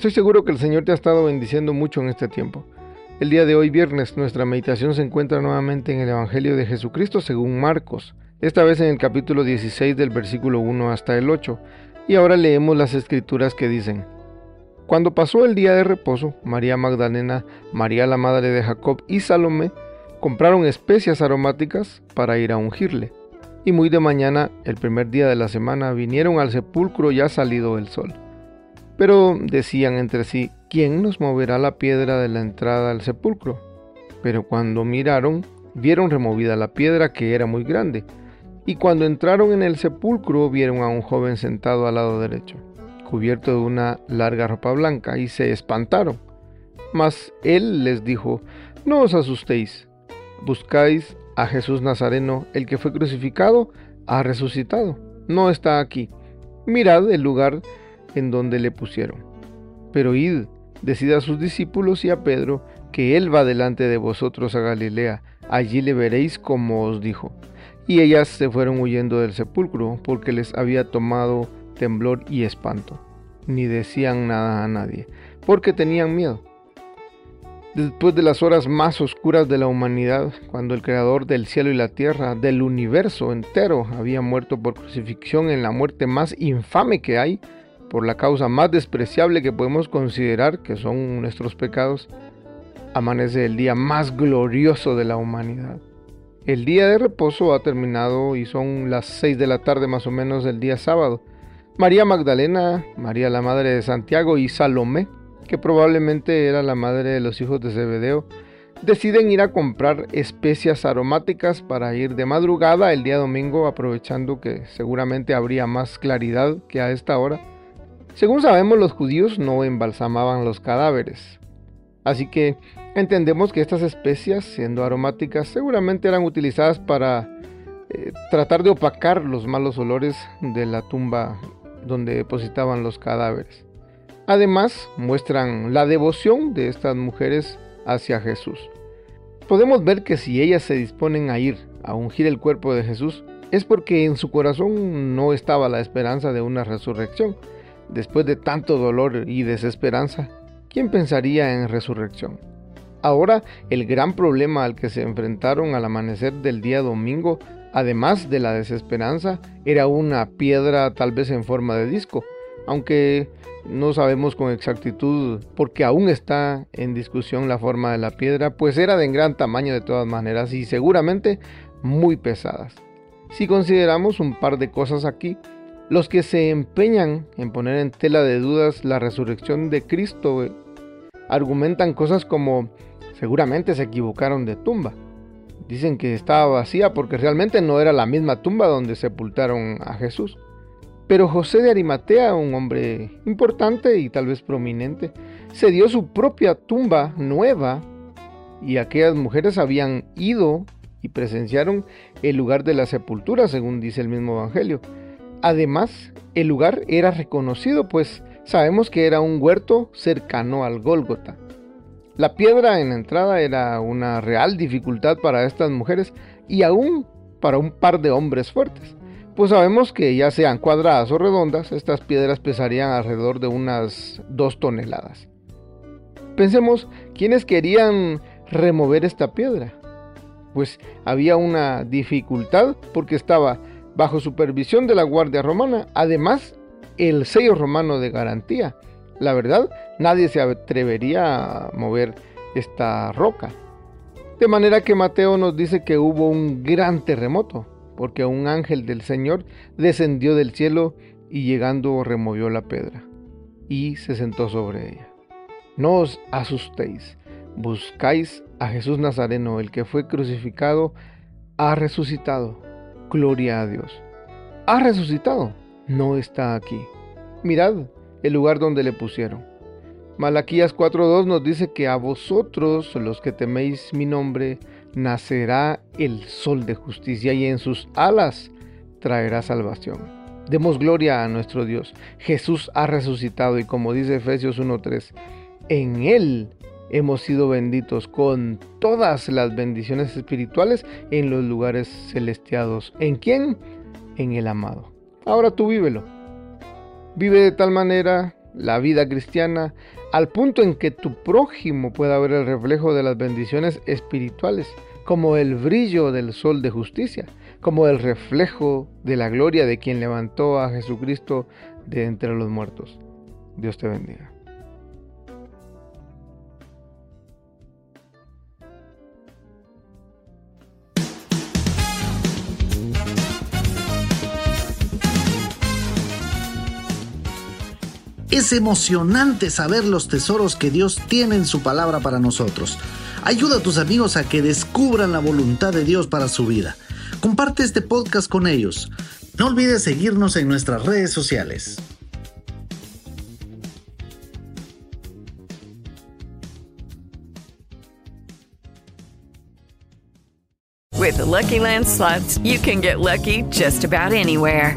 Estoy seguro que el Señor te ha estado bendiciendo mucho en este tiempo. El día de hoy, viernes, nuestra meditación se encuentra nuevamente en el Evangelio de Jesucristo según Marcos, esta vez en el capítulo 16 del versículo 1 hasta el 8, y ahora leemos las escrituras que dicen, Cuando pasó el día de reposo, María Magdalena, María la madre de Jacob y Salomé compraron especias aromáticas para ir a ungirle, y muy de mañana, el primer día de la semana, vinieron al sepulcro ya salido el sol. Pero decían entre sí, ¿quién nos moverá la piedra de la entrada al sepulcro? Pero cuando miraron, vieron removida la piedra que era muy grande. Y cuando entraron en el sepulcro, vieron a un joven sentado al lado derecho, cubierto de una larga ropa blanca, y se espantaron. Mas él les dijo, no os asustéis, buscáis a Jesús Nazareno, el que fue crucificado, ha resucitado, no está aquí. Mirad el lugar en donde le pusieron. Pero id, decid a sus discípulos y a Pedro que él va delante de vosotros a Galilea, allí le veréis como os dijo. Y ellas se fueron huyendo del sepulcro porque les había tomado temblor y espanto. Ni decían nada a nadie, porque tenían miedo. Después de las horas más oscuras de la humanidad, cuando el Creador del cielo y la tierra, del universo entero, había muerto por crucifixión en la muerte más infame que hay, por la causa más despreciable que podemos considerar, que son nuestros pecados, amanece el día más glorioso de la humanidad. El día de reposo ha terminado y son las 6 de la tarde más o menos del día sábado. María Magdalena, María la madre de Santiago y Salomé, que probablemente era la madre de los hijos de Zebedeo, deciden ir a comprar especias aromáticas para ir de madrugada el día domingo aprovechando que seguramente habría más claridad que a esta hora según sabemos, los judíos no embalsamaban los cadáveres. Así que entendemos que estas especias, siendo aromáticas, seguramente eran utilizadas para eh, tratar de opacar los malos olores de la tumba donde depositaban los cadáveres. Además, muestran la devoción de estas mujeres hacia Jesús. Podemos ver que si ellas se disponen a ir a ungir el cuerpo de Jesús, es porque en su corazón no estaba la esperanza de una resurrección, Después de tanto dolor y desesperanza, ¿quién pensaría en resurrección? Ahora, el gran problema al que se enfrentaron al amanecer del día domingo, además de la desesperanza, era una piedra tal vez en forma de disco, aunque no sabemos con exactitud porque aún está en discusión la forma de la piedra, pues era de gran tamaño de todas maneras y seguramente muy pesadas. Si consideramos un par de cosas aquí, los que se empeñan en poner en tela de dudas la resurrección de Cristo argumentan cosas como seguramente se equivocaron de tumba. Dicen que estaba vacía porque realmente no era la misma tumba donde sepultaron a Jesús. Pero José de Arimatea, un hombre importante y tal vez prominente, se dio su propia tumba nueva y aquellas mujeres habían ido y presenciaron el lugar de la sepultura, según dice el mismo Evangelio. Además, el lugar era reconocido, pues sabemos que era un huerto cercano al Gólgota. La piedra en la entrada era una real dificultad para estas mujeres y aún para un par de hombres fuertes. Pues sabemos que ya sean cuadradas o redondas, estas piedras pesarían alrededor de unas dos toneladas. Pensemos, ¿quiénes querían remover esta piedra? Pues había una dificultad porque estaba bajo supervisión de la Guardia Romana, además el sello romano de garantía. La verdad, nadie se atrevería a mover esta roca. De manera que Mateo nos dice que hubo un gran terremoto, porque un ángel del Señor descendió del cielo y llegando removió la piedra y se sentó sobre ella. No os asustéis, buscáis a Jesús Nazareno, el que fue crucificado, ha resucitado. Gloria a Dios. Ha resucitado, no está aquí. Mirad el lugar donde le pusieron. Malaquías 4.2 nos dice que a vosotros, los que teméis mi nombre, nacerá el sol de justicia y en sus alas traerá salvación. Demos gloria a nuestro Dios. Jesús ha resucitado y como dice Efesios 1.3, en Él hemos sido benditos con todas las bendiciones espirituales en los lugares celestiados. ¿En quién? En el amado. Ahora tú vívelo. Vive de tal manera la vida cristiana al punto en que tu prójimo pueda ver el reflejo de las bendiciones espirituales, como el brillo del sol de justicia, como el reflejo de la gloria de quien levantó a Jesucristo de entre los muertos. Dios te bendiga. Es emocionante saber los tesoros que Dios tiene en su palabra para nosotros. Ayuda a tus amigos a que descubran la voluntad de Dios para su vida. Comparte este podcast con ellos. No olvides seguirnos en nuestras redes sociales. With the Lucky Land slots, you can get lucky just about anywhere.